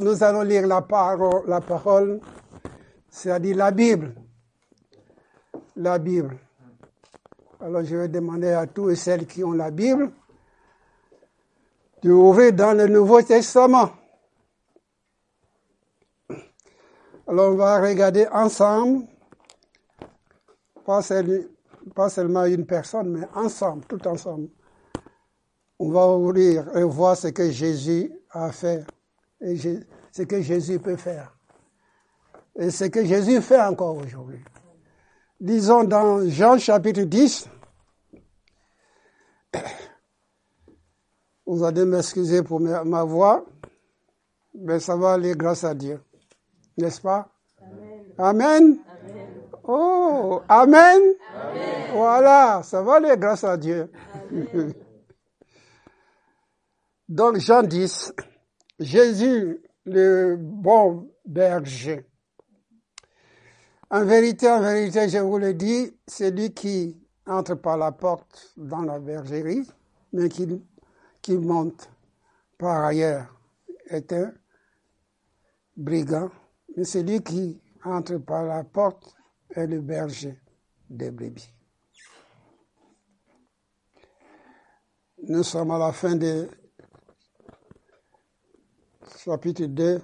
nous allons lire la parole, la parole, c'est-à-dire la Bible. La Bible. Alors je vais demander à tous et celles qui ont la Bible de ouvrir dans le Nouveau Testament. Alors on va regarder ensemble, pas, seulement une personne, mais ensemble, tout ensemble. On va ouvrir et voir ce que Jésus a fait et ce que Jésus peut faire. Et ce que Jésus fait encore aujourd'hui. Disons dans Jean chapitre 10, vous allez m'excuser pour ma voix, mais ça va aller grâce à Dieu. N'est-ce pas? Amen. Oh, Amen. Voilà, ça va aller grâce à Dieu. Donc Jean 10, Jésus, le bon berger. En vérité, en vérité, je vous le dis, celui qui entre par la porte dans la bergerie, mais qui, monte par ailleurs, est un brigand. Mais celui qui entre par la porte est le berger des brebis. Nous sommes à la fin de chapitre 2,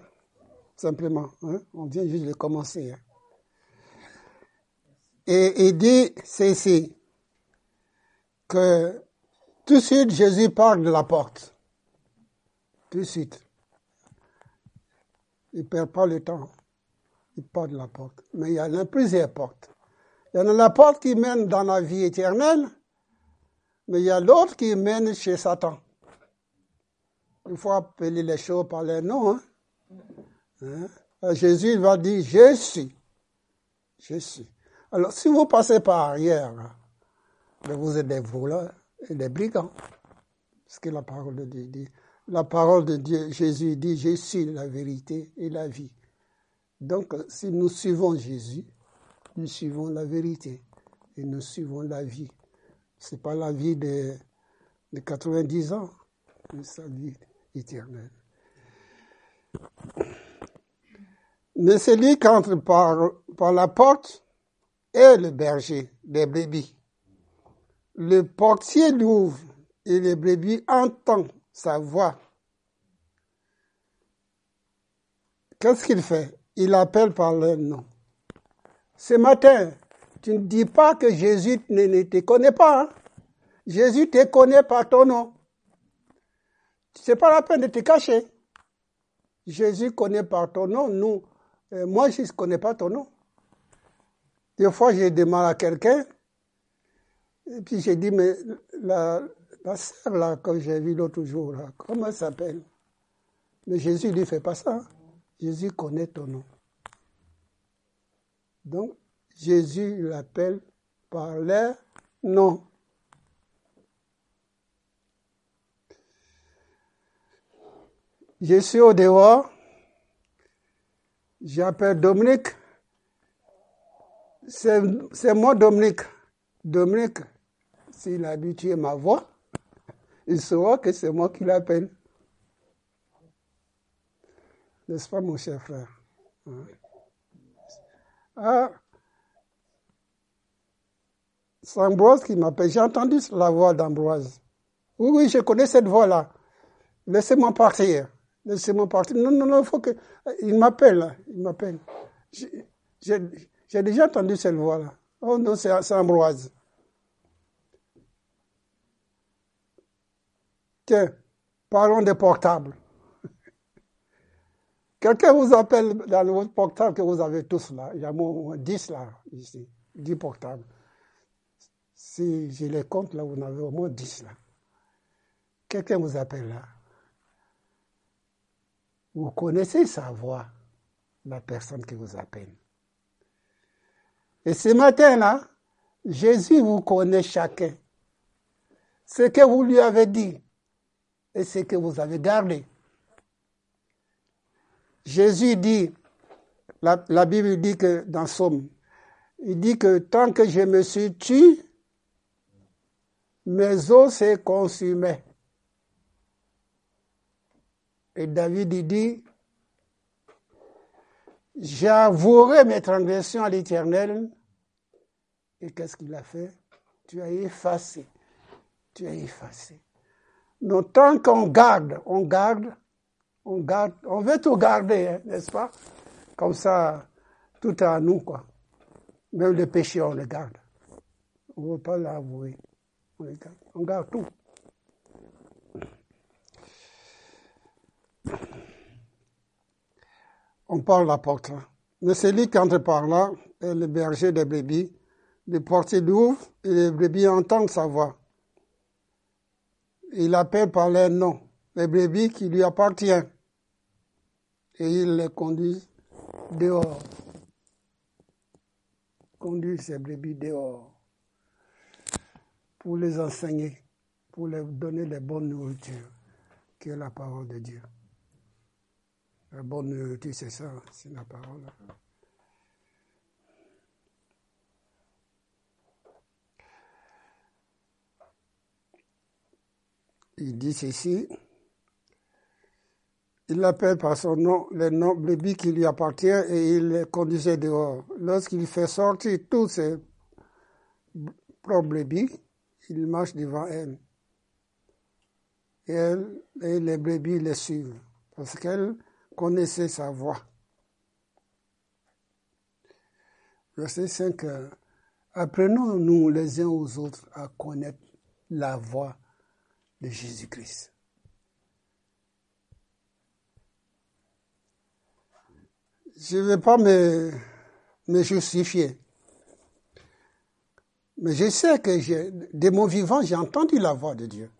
simplement. Hein? On vient juste de commencer. Hein. Et il dit ceci, que tout de suite Jésus parle de la porte. Tout de suite. Il ne perd pas le temps. Il parle de la porte. Mais il y en a plusieurs portes. Il y en a la porte qui mène dans la vie éternelle, mais il y a l'autre qui mène chez Satan. Il faut appeler les choses par leur nom. Hein? Hein? Jésus va dire, je suis. Je suis. Alors, si vous passez par arrière, ben, vous êtes des voleurs et des brigands. Ce que la parole de Dieu dit. La parole de Dieu, Jésus dit, je suis la vérité et la vie. Donc, si nous suivons Jésus, nous suivons la vérité et nous suivons la vie. Ce n'est pas la vie de, de 90 ans, mais sa vie éternelle. Mais celui qui entre par, par la porte est le berger des brebis. Le portier l'ouvre et le brebis entend sa voix. Qu'est-ce qu'il fait? Il appelle par leur nom. Ce matin, tu ne dis pas que Jésus ne, te connaît pas. Hein? Jésus te connaît par ton nom. C'est pas la peine de te cacher. Jésus connaît par ton nom. Nous, euh, moi, je ne connais pas ton nom. Des fois, j'ai demandé à quelqu'un, et puis j'ai dit, mais la, la sœur là, que j'ai vue l'autre jour, là, comment elle s'appelle? Mais Jésus ne fait pas ça. Jésus connaît ton nom. Donc, Jésus l'appelle par leur nom. Je suis au dehors. J'appelle Dominique. C'est moi, Dominique. Dominique, s'il a habitué ma voix, il saura que c'est moi qui l'appelle. N'est-ce pas, mon cher frère? Hein? Ah, c'est Ambroise qui m'appelle. J'ai entendu la voix d'Ambroise. Oui, oui, je connais cette voix-là. Laissez-moi partir. Laissez-moi partir. Non, non, non, il faut que. Il m'appelle, il m'appelle. J'ai déjà entendu cette voix-là. Oh non, c'est Ambroise. Tiens, parlons des portables. Quelqu'un vous appelle dans le portable que vous avez tous là. Il y a moins 10 là, ici. 10 portables. Si je les compte là, vous en avez au moins 10 là. Quelqu'un vous appelle là. Vous connaissez sa voix, la personne qui vous appelle. Et ce matin-là, Jésus vous connaît chacun. Ce que vous lui avez dit et ce que vous avez gardé. Jésus dit, la, Bible dit que dans Somme, il dit que tant que je me suis tué, mes os se consumaient. Et David dit, J'avouerai mes transgressions à l'Éternel. Et qu'est-ce qu'il a fait? Tu as effacé. Tu as effacé. Donc, tant qu'on garde, on garde, on garde, on veut tout garder, hein, n'est-ce pas? Comme ça, tout est à nous, quoi. Même le péché, on le garde. On ne veut pas l'avouer. On, on garde tout. On parle l'apôtre. Mais celui qui entre par là est le berger des brebis. Les portiers d'ouvre et les brebis entendent sa voix. Il appelle par leur nom les brebis qui lui appartiennent. Et il les conduit dehors. Conduit ces brebis dehors pour les enseigner, pour leur donner les bonnes nourritures, qui est la parole de Dieu. Bonne nourriture, c'est ça, c'est la parole. Il dit ceci. Il l'appelle par son nom, les noms brebis qui lui appartient et il les conduisait dehors. Lorsqu'il fait sortir tous ses propres brebis, il marche devant elle. Et, elle, et les brebis les suivent parce qu'elle connaissait sa voix. Verset 5. Apprenons-nous les uns aux autres à connaître la voix de Jésus-Christ. Je ne vais pas me, justifier. Mais je sais que de mon vivant, j'ai entendu la voix de Dieu.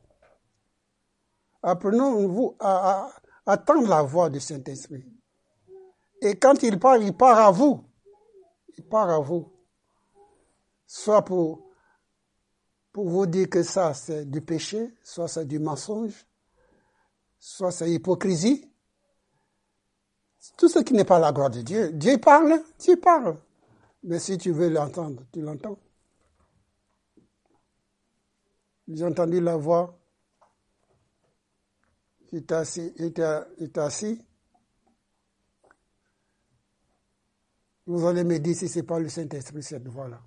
Apprenons-vous à, attendre la voix du Saint-Esprit. Et quand il part, il part à vous. Il part à vous. Soit pour, pour vous dire que ça, c'est du péché, soit c'est du mensonge, soit c'est hypocrisie. Tout ce qui n'est pas la gloire de Dieu. Dieu parle, Dieu parle. Mais si tu veux l'entendre, tu l'entends. J'ai entendu la voix est assis, est assis. Vous allez me dire si ce n'est pas le Saint-Esprit, cette voix-là.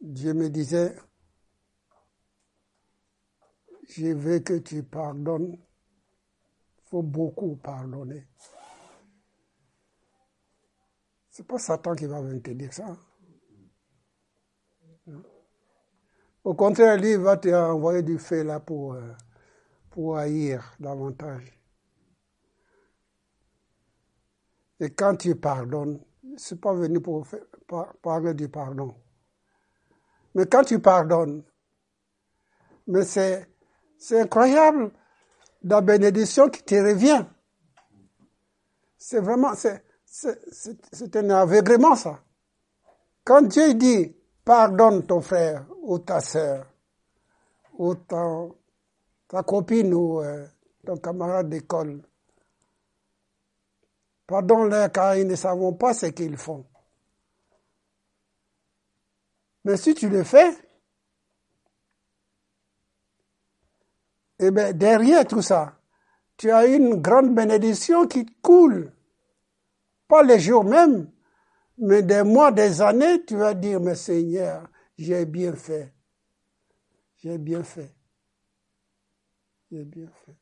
Dieu me disait, je veux que tu pardonnes. Il faut beaucoup pardonner. Ce n'est pas Satan qui va venir te dire ça. Au contraire, lui, va te envoyer du feu là pour, euh, pour haïr davantage. Et quand tu pardonnes, c'est pas venu pour parler du pardon. Mais quand tu pardonnes, mais c'est, c'est incroyable la bénédiction qui te revient. C'est vraiment, c'est, c'est, c'est un aveuglement ça. Quand Dieu dit, pardonne ton frère ou ta soeur, ou ta, copine ou euh, ton camarade d'école. Pardonne-leur car ils ne savent pas ce qu'ils font. Mais si tu le fais, eh bien, derrière tout ça, tu as une grande bénédiction qui coule. Pas les jours même, mais des mois, des années, tu vas dire, mais Seigneur, j'ai bien fait. J'ai bien fait. J'ai bien fait.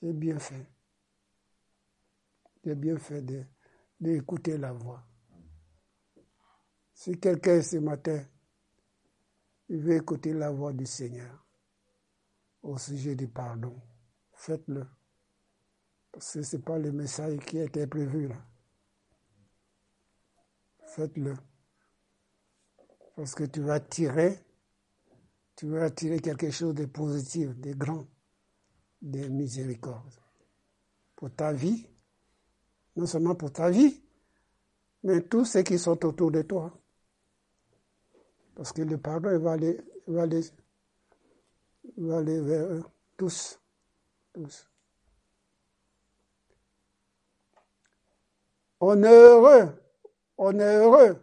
J'ai bien fait. J'ai bien fait d'écouter la voix. Si quelqu'un ce matin, veut écouter la voix du Seigneur au sujet du pardon, faites-le. Parce que ce n'est pas le message qui était prévu là faites-le. Parce que tu vas tirer, tu vas tirer quelque chose de positif, de grand, de miséricorde. Pour ta vie, non seulement pour ta vie, mais tous ceux qui sont autour de toi. Parce que le pardon, il va aller, va aller, va aller vers eux, tous. Tous. On on est heureux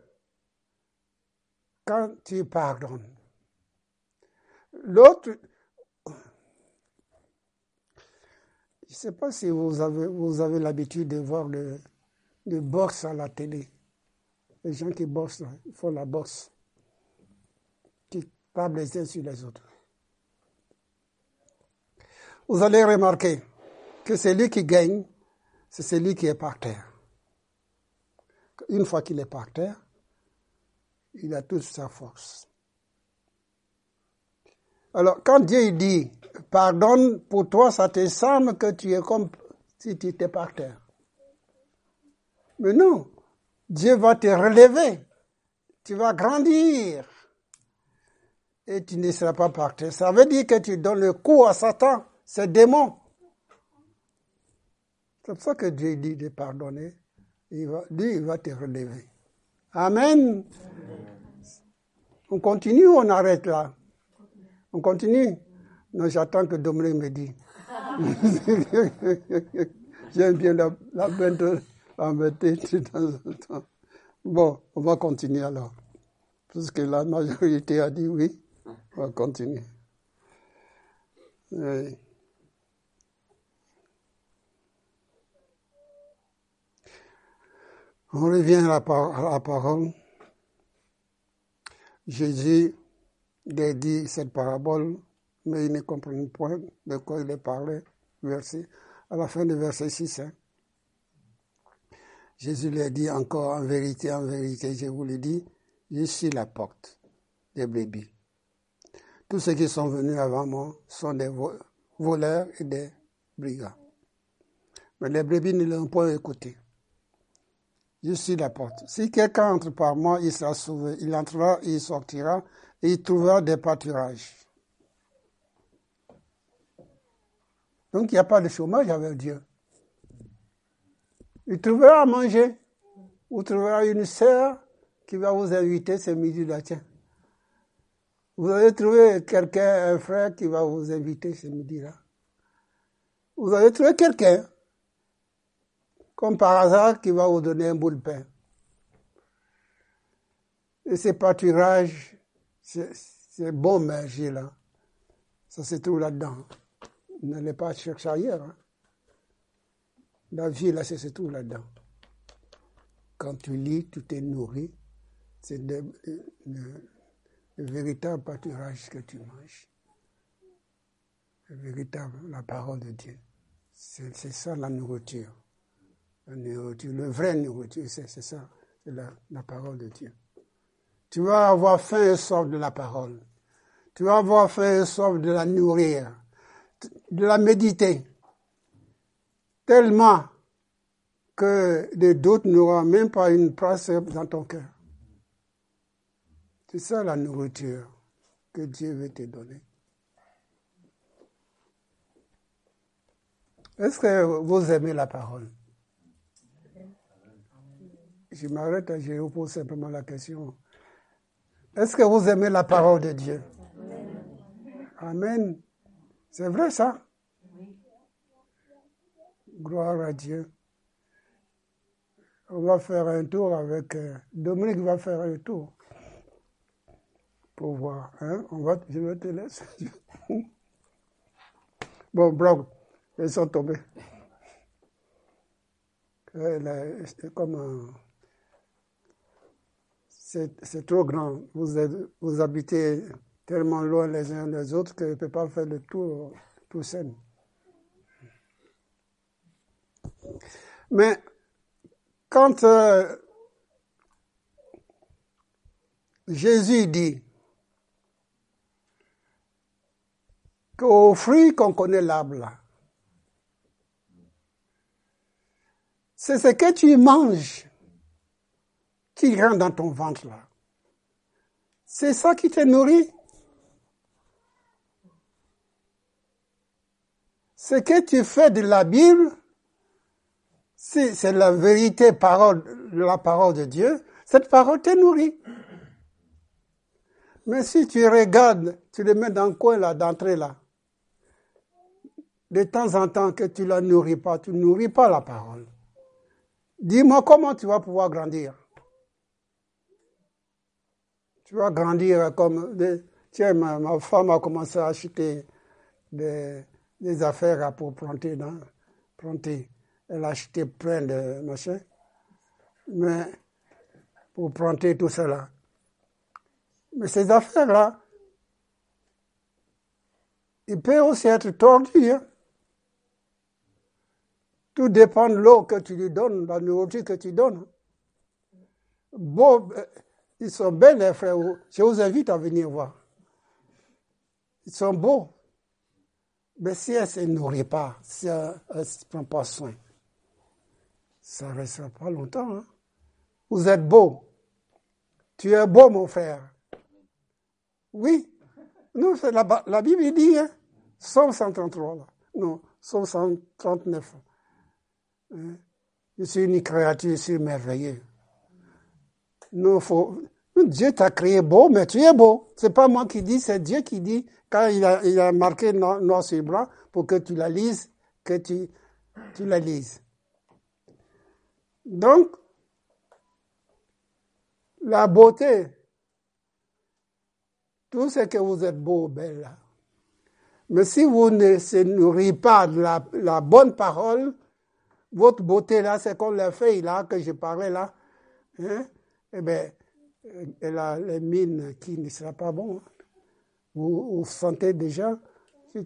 quand tu pardonnes. L'autre, Je ne sais pas si vous avez, vous avez l'habitude de voir le, le boxe à la télé. Les gens qui bossent, ils font la bosse. Qui tapent les uns sur les autres. Vous allez remarquer que celui qui gagne, c'est celui qui est par terre. Une fois qu'il est par terre, il a toute sa force. Alors, quand Dieu dit, pardonne, pour toi, ça te semble que tu es comme si tu étais par terre. Mais non, Dieu va te relever. Tu vas grandir. Et tu ne seras pas par terre. Ça veut dire que tu donnes le coup à Satan, ce démon. C'est pour ça que Dieu dit de pardonner. Il va, il va te relever. Amen. On continue on arrête là? On continue? Non, j'attends que Dominique me dise. J'aime bien la, la Bon, on va continuer alors. Puisque la majorité a dit oui, on va continuer. On revient à la, parole. Jésus dit cette parabole, mais il ne comprend point de quoi il est parlé, verset, à la fin du verset 6. Hein. Jésus a dit encore, en vérité, en vérité, je vous le dis, je suis la porte des brebis. Tous ceux qui sont venus avant moi sont des voleurs et des brigands. Mais les brebis ne l'ont point écouté. Je suis la porte. Si quelqu'un entre par moi, il sera sauvé. Il entrera, il sortira, et il trouvera des pâturages. Donc il n'y a pas de chômage avec Dieu. Il trouvera à manger. Vous trouverez une sœur qui va vous inviter ce midi-là. Vous allez trouver quelqu'un, un frère qui va vous inviter ce midi-là. Vous allez trouver quelqu'un comme par hasard, qui va vous donner un bout de pain. Et ces pâturages, c'est bon manger là, ça se trouve là-dedans. N'allez pas chercher ailleurs. Hein. La vie là, c'est se trouve là-dedans. Quand tu lis, tu t'es nourri. C'est le, véritable pâturage que tu manges. Le véritable, la parole de Dieu. C'est ça la nourriture la nourriture, le vrai nourriture, c'est ça, c'est la, la, parole de Dieu. Tu vas avoir faim et soif de la parole. Tu vas avoir faim et soif de la nourrir, de la méditer. Tellement que les doutes n'auront même pas une place dans ton cœur. C'est ça la nourriture que Dieu veut te donner. Est-ce que vous aimez la parole? Je m'arrête, je vous pose simplement la question. Est-ce que vous aimez la parole de Dieu? Amen. C'est vrai ça? Gloire à Dieu. On va faire un tour avec... Euh, Dominique va faire un tour pour voir. Hein? On va, je vais te laisser. bon, bravo. Ils sont tombés. Comme un c'est trop grand. Vous, habitez tellement loin les uns des autres que je ne peux pas faire le tour tout seul. Mais quand euh, Jésus dit qu'au fruit qu'on connaît l'arbre c'est ce que tu manges qui rentre dans ton ventre là? C'est ça qui te nourrit? Ce que tu fais de la Bible, c'est la vérité parole, la parole de Dieu, cette parole te nourrit. Mais si tu regardes, tu le mets dans le coin là, d'entrée là, de temps en temps que tu la nourris pas, tu nourris pas la parole. Dis-moi comment tu vas pouvoir grandir. Tu vas grandir comme... tiens, ma, femme a commencé à acheter des, affaires pour planter planter. Elle a acheté plein de machins. Mais pour planter tout cela. Mais ces affaires-là, il peut aussi être tordu. Hein. Tout dépend de l'eau que tu lui donnes, la nourriture que tu donnes. Euh, ils sont belles, les frères. Je vous invite à venir voir. Ils sont beaux. Mais si elle ne se nourrit pas, si elle ne se prend pas soin, ça ne restera pas longtemps. Hein. Vous êtes beau. Tu es beau, mon frère. Oui. Non, la, la Bible dit, hein, 133, là. Non, 139. Hein. Je suis une créature, je suis merveilleux. Dieu t'a créé beau, mais tu es beau. C'est pas moi qui dis, c'est Dieu qui dit, quand il a, marqué noir, sur blanc, pour que tu la lises, que tu, la lises. Donc, la beauté, tout ce que vous êtes beau, belle. Mais si vous ne se nourrissez pas de la, la bonne parole, votre beauté là, c'est comme la feuille là que je parlais là, hein, eh bien, elle a les mines qui ne sera pas bon. Vous, vous sentez déjà,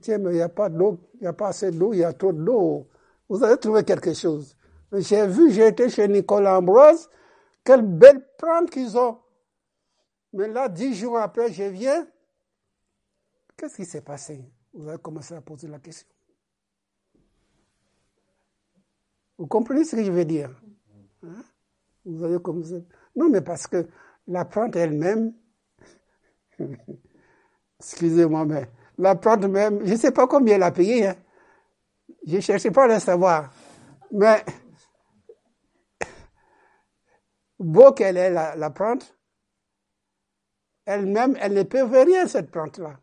tiens, mais il n'y a pas d'eau, il a pas assez d'eau, il y a trop d'eau. Vous allez trouver quelque chose. J'ai vu, j'ai été chez Nicolas Ambroise, quelle belle plante qu'ils ont. Mais là, dix jours après, je viens. Qu'est-ce qui s'est passé? Vous allez commencer à poser la question. Vous comprenez ce que je veux dire hein? Vous allez commencer. Non, mais parce que la plante elle-même, excusez-moi, mais la plante même, je ne sais pas combien elle a payé. Hein. Je ne cherchais pas à le savoir. Mais beau qu'elle est, la, la plante, elle-même, elle ne peut rien, cette plante-là.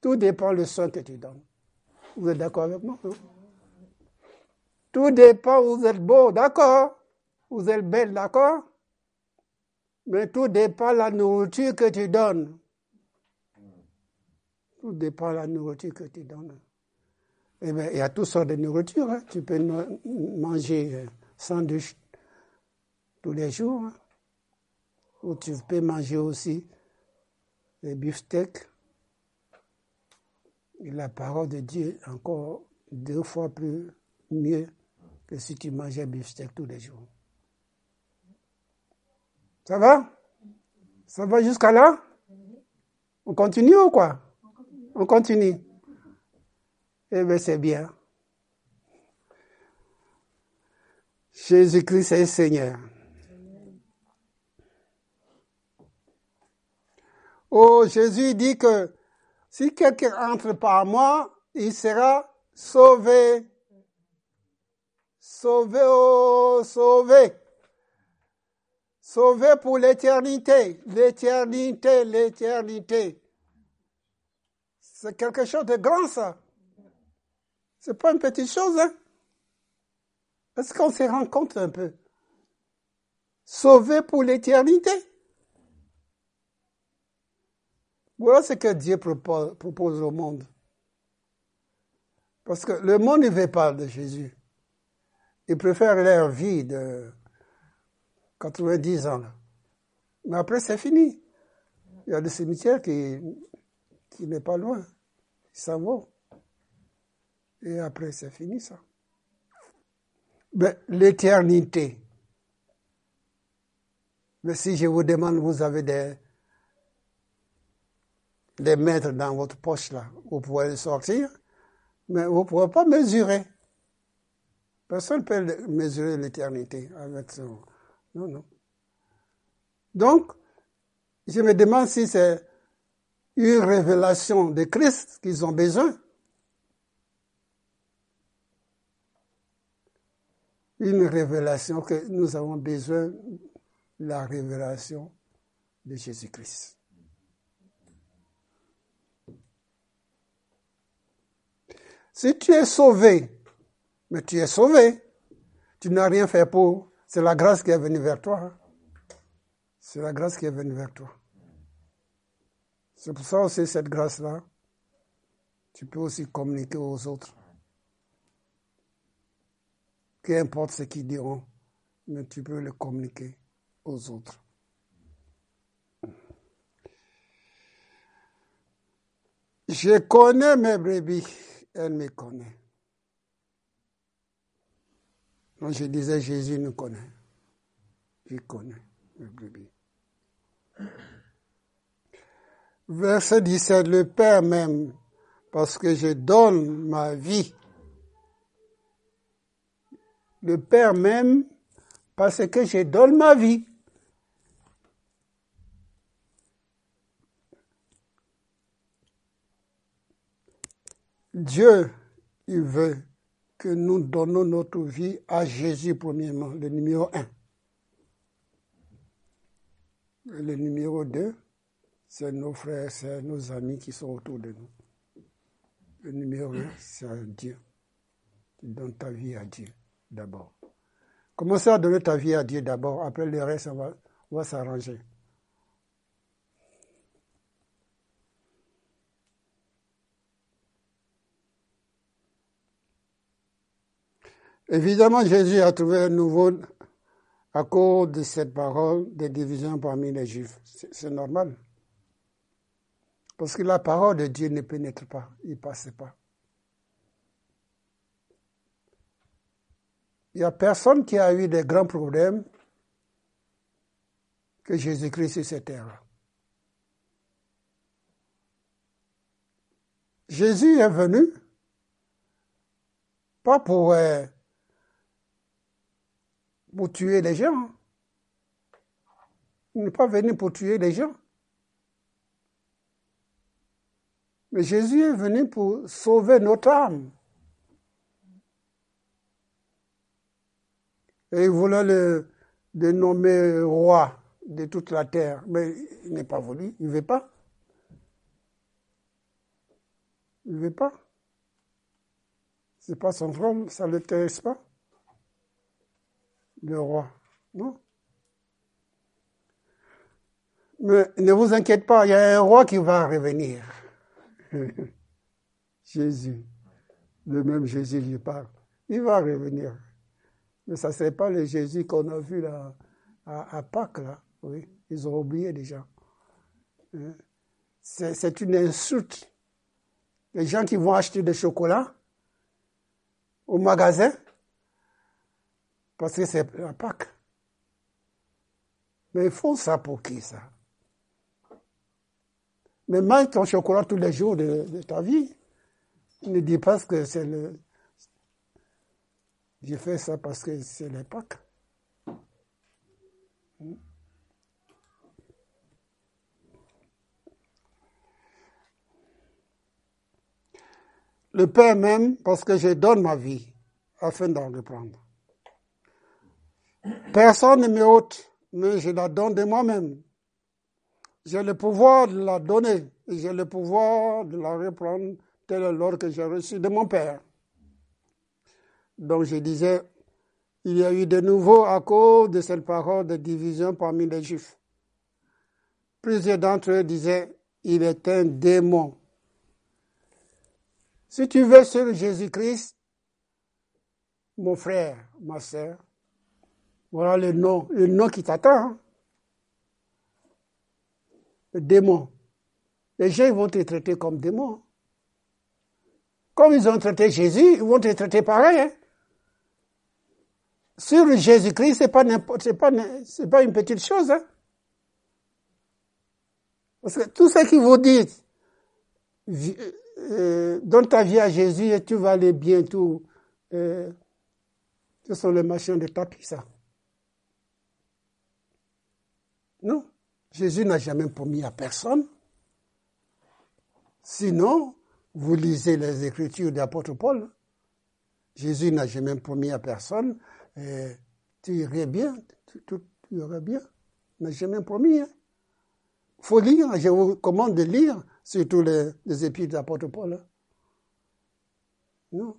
Tout dépend du soin que tu donnes. Vous êtes d'accord avec moi? Tout dépend, vous êtes beau, d'accord? Vous êtes belle, d'accord? Mais tout dépend de la nourriture que tu donnes. Tout dépend de la nourriture que tu donnes. Eh bien, il y a toutes sortes de nourriture. Hein. Tu peux manger sandwich tous les jours. Hein. Ou tu peux manger aussi des beefsteaks. Et la parole de Dieu est encore deux fois plus mieux que si tu mangeais beefsteak tous les jours. Ça va? Ça va jusqu'à là? On continue ou quoi? On continue. Eh bien, c'est bien. Jésus-Christ est Seigneur. Oh, Jésus dit que si quelqu'un entre par moi, il sera sauvé. Sauvé, oh, sauvé. Sauvé pour l'éternité, l'éternité, l'éternité. C'est quelque chose de grand, ça. C'est pas une petite chose, hein? Est-ce qu'on se rend compte un peu? Sauvé pour l'éternité. Voilà ce que Dieu propose, au monde. Parce que le monde ne veut pas de Jésus. Il préfère leur vie de 90 ans. Mais après, c'est fini. Il y a des cimetières qui, qui n'est pas loin. Ils s'en. Et après, c'est fini ça. Mais l'éternité. Mais si je vous demande, vous avez des, des mètres dans votre poche là, vous pouvez les sortir, mais vous ne pouvez pas mesurer. Personne ne peut mesurer l'éternité avec son, non, non. Donc, je me demande si c'est une révélation de Christ qu'ils ont besoin. Une révélation que nous avons besoin, la révélation de Jésus-Christ. Si tu es sauvé, mais tu es sauvé, tu n'as rien fait pour c'est la grâce qui est venue vers toi. Hein. C'est la grâce qui est venue vers toi. C'est pour ça aussi cette grâce-là, tu peux aussi communiquer aux autres. Qu'importe ce qu'ils diront, mais tu peux le communiquer aux autres. Je connais mes brebis, elle me connaît. Moi, je disais, Jésus nous connaît. Connais mes brebis. Verset 17, le Père même, parce que je donne ma vie. Le Père même, parce que je donne ma vie. Dieu, il veut que nous donnons notre vie à Jésus premièrement, le numéro un. Le numéro deux, c'est nos frères, c'est nos amis qui sont autour de nous. Le numéro un, c'est Dieu. Tu donnes ta vie à Dieu d'abord. Commencez à donner ta vie à Dieu d'abord, après le reste, ça va, va s'arranger. Évidemment, Jésus a trouvé un nouveau à cause de cette parole de division parmi les Juifs. C'est normal. Parce que la parole de Dieu ne pénètre pas, il ne passe pas. Il n'y a personne qui a eu des grands problèmes que Jésus-Christ sur cette terre. Jésus est venu pas pour euh, pour tuer les gens. Il n'est pas venu pour tuer les gens. Mais Jésus est venu pour sauver notre âme. Et il voulait le, nommer roi de toute la terre. Mais il n'est pas voulu, il ne veut pas. Il ne veut pas. Ce n'est pas son trône, ça ne l'intéresse pas le roi. Non Mais ne vous inquiétez pas, il y a un roi qui va revenir. Jésus. Le même Jésus lui parle. Il va revenir. Mais ça, n'est pas le Jésus qu'on a vu là, à, Pâques, là. Oui, ils ont oublié déjà. Hein? C'est une insulte. Les gens qui vont acheter des chocolats au magasin, parce que c'est la Pâque. Mais ils font ça pour qui, ça? Mais mange ton chocolat tous les jours de, ta vie. Ne dis pas que c'est le... J'ai fait ça parce que c'est la Pâques. Le Père même, parce que je donne ma vie afin d'en reprendre. Personne ne me ôte, mais je la donne de moi-même. J'ai le pouvoir de la donner et j'ai le pouvoir de la reprendre tel l'ordre que j'ai reçu de mon Père. Donc je disais, il y a eu de nouveau à cause de cette parole de division parmi les Juifs. Plusieurs d'entre eux disaient, il est un démon. Si tu veux sur Jésus-Christ, mon frère, ma sœur, voilà le nom, le nom qui t'attend. Hein. Le démon. Les gens vont te traiter comme démon. Comme ils ont traité Jésus, ils vont te traiter pareil. Hein. Sur Jésus-Christ, c'est pas pas, c'est pas une petite chose. Hein. Parce que tout ce qu'ils vous disent, euh, donne ta vie à Jésus et tu vas aller bien, tout. Euh, ce sont les machines de tapis, ça. Non, Jésus n'a jamais promis à personne. Sinon, vous lisez les écritures de l'apôtre Paul. Jésus n'a jamais promis à personne. tu irais bien, tu, irais bien. Il n'a jamais promis. Hein. faut lire, je vous recommande de lire, surtout les, les épîtres de l'apôtre Paul. Hein. Non.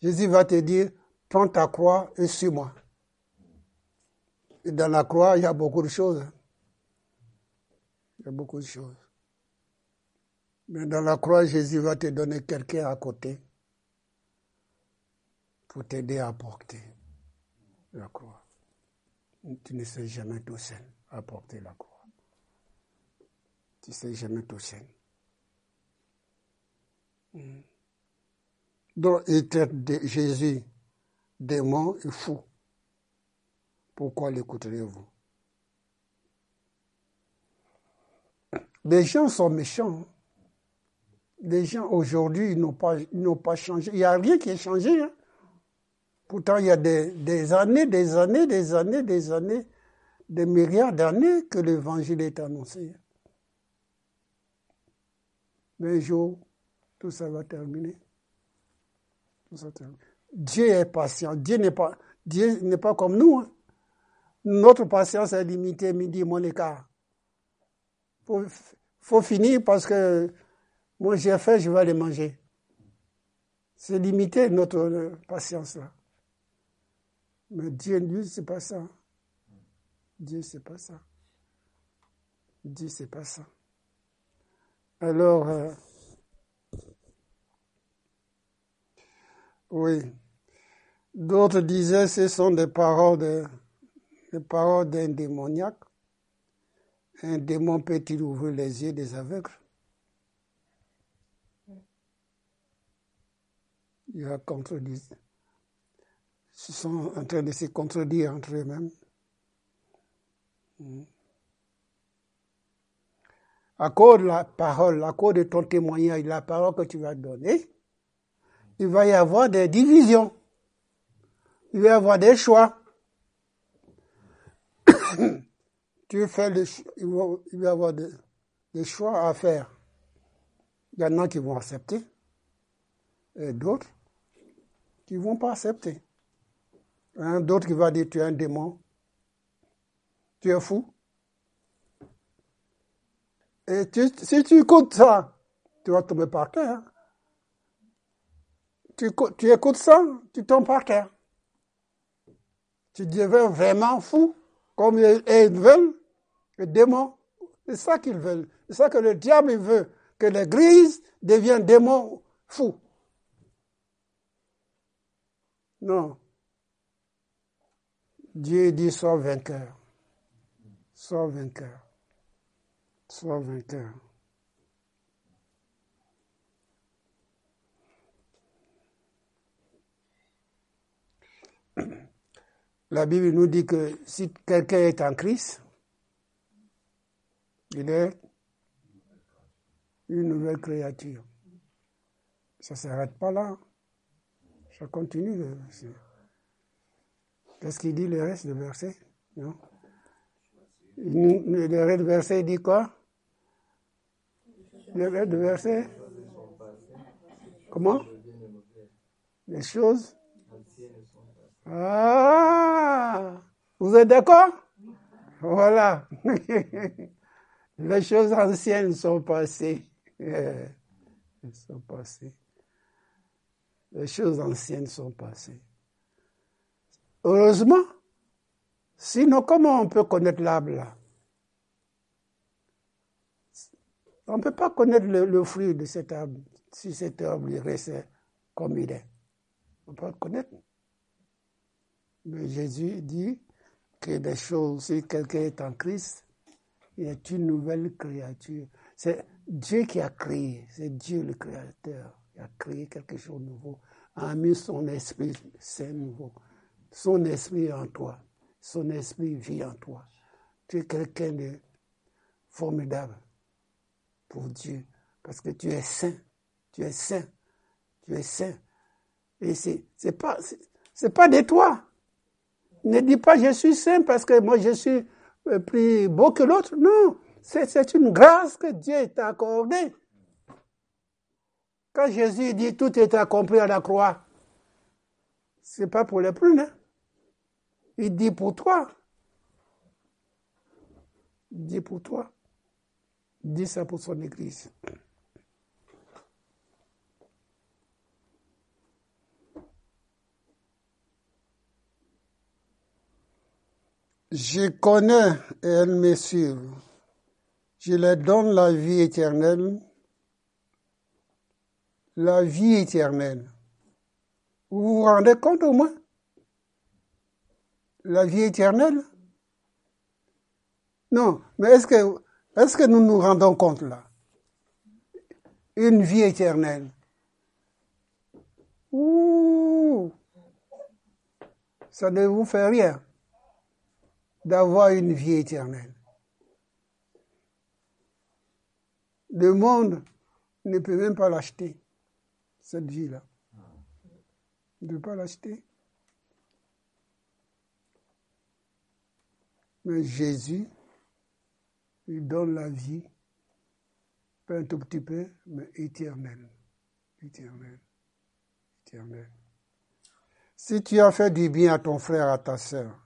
Jésus va te dire, prends ta croix et suis-moi dans la croix, il y a beaucoup de choses. Il y a beaucoup de choses. Mais dans la croix, Jésus va te donner quelqu'un à côté pour t'aider à porter la croix. Tu ne sais jamais tout seul à porter la croix. Tu ne sais jamais tout seul. Hmm. Donc, il traite Jésus démon et fou. Pourquoi l'écouterez-vous? Les gens sont méchants. Les gens aujourd'hui n'ont pas, changé. Il n'y a rien qui est changé. Hein. Pourtant, il y a des, années, des années, des années, des années, des milliards d'années que l'évangile est annoncé. Mais un jour, tout ça va terminer. Dieu est patient. Dieu n'est pas, Dieu n'est pas comme nous. Hein. Notre patience est limitée, midi, mon écart. Faut, faut finir parce que moi j'ai faim, je vais aller manger. C'est limité notre patience là. Mais Dieu, lui, c'est pas ça. Dieu, c'est pas ça. Dieu, c'est pas ça. Alors, euh, oui. D'autres disaient ce sont des paroles de, des paroles d'un démoniaque. Un démon peut-il ouvrir les yeux des aveugles? Il a. Ils sont en train de se contredire entre eux-mêmes. Hmm. À cause de la parole, à cause de ton témoignage, la parole que tu vas donner, il va y avoir des divisions. Il va y avoir des choix. Tu fais le, il, va, y avoir des, choix à faire. Il y en a qui vont accepter et d'autres qui ne vont pas accepter. Un d'autres qui va dire tu es un démon, tu es fou. Et si tu écoutes ça, tu vas tomber par terre. Tu, tu écoutes ça, tu tombes par terre. Tu deviens vraiment fou comme ils veulent, les démons. C'est ça qu'ils veulent. C'est ça que le diable veut, que l'Église devienne démon fou. Non. Dieu dit sois vainqueur. Sois vainqueur. Sois vainqueur. La Bible nous dit que si quelqu'un est en Christ, il est une nouvelle créature. Ça ne s'arrête pas là. Ça continue. Qu'est-ce qu'il dit le reste du verset? Non? Le reste du verset dit quoi? Le reste du verset Comment? Les choses ah, vous êtes d'accord? Voilà. Les choses anciennes sont passées. Les choses anciennes sont passées. Heureusement. Sinon, comment on peut connaître l'arbre là? On ne peut pas connaître le, fruit de cet arbre si cet arbre reste comme il est. On peut le connaître. Mais Jésus dit que des choses, si quelqu'un est en Christ, il est une nouvelle créature. C'est Dieu qui a créé, c'est Dieu le créateur. qui a créé quelque chose de nouveau, a mis son esprit c'est nouveau. Son esprit en toi, son esprit vit en toi. Tu es quelqu'un de formidable pour Dieu, parce que tu es saint, tu es saint, tu es saint. Et c'est, pas, pas de toi, ne dis pas je suis saint parce que moi je suis euh, plus beau que l'autre. Non, c'est une grâce que Dieu t'a accordée. Quand Jésus dit tout est accompli à la croix, c'est pas pour les plus, hein. Il dit pour toi. Il dit pour toi. Il dit ça pour son église. Je connais et elles me suivent. Je leur donne la vie éternelle. La vie éternelle. Vous vous rendez compte au moins? La vie éternelle? Non, mais est-ce que, est-ce que nous nous rendons compte là? Une vie éternelle. Ouh Ça ne vous fait rien d'avoir une vie éternelle. Le monde ne peut même pas l'acheter, cette vie-là. Ne peut pas l'acheter. Mais Jésus lui donne la vie, pas un tout petit peu, mais éternelle. Éternelle. Éternelle. Si tu as fait du bien à ton frère, à ta sœur,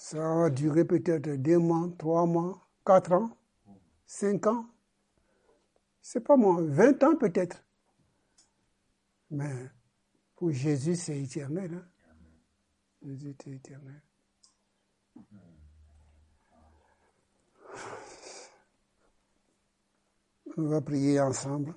ça a duré peut-être deux mois, trois mois, quatre ans, cinq ans. C'est pas moi, vingt ans peut-être. Mais pour Jésus, c'est éternel. Hein? Jésus est éternel. On va prier ensemble.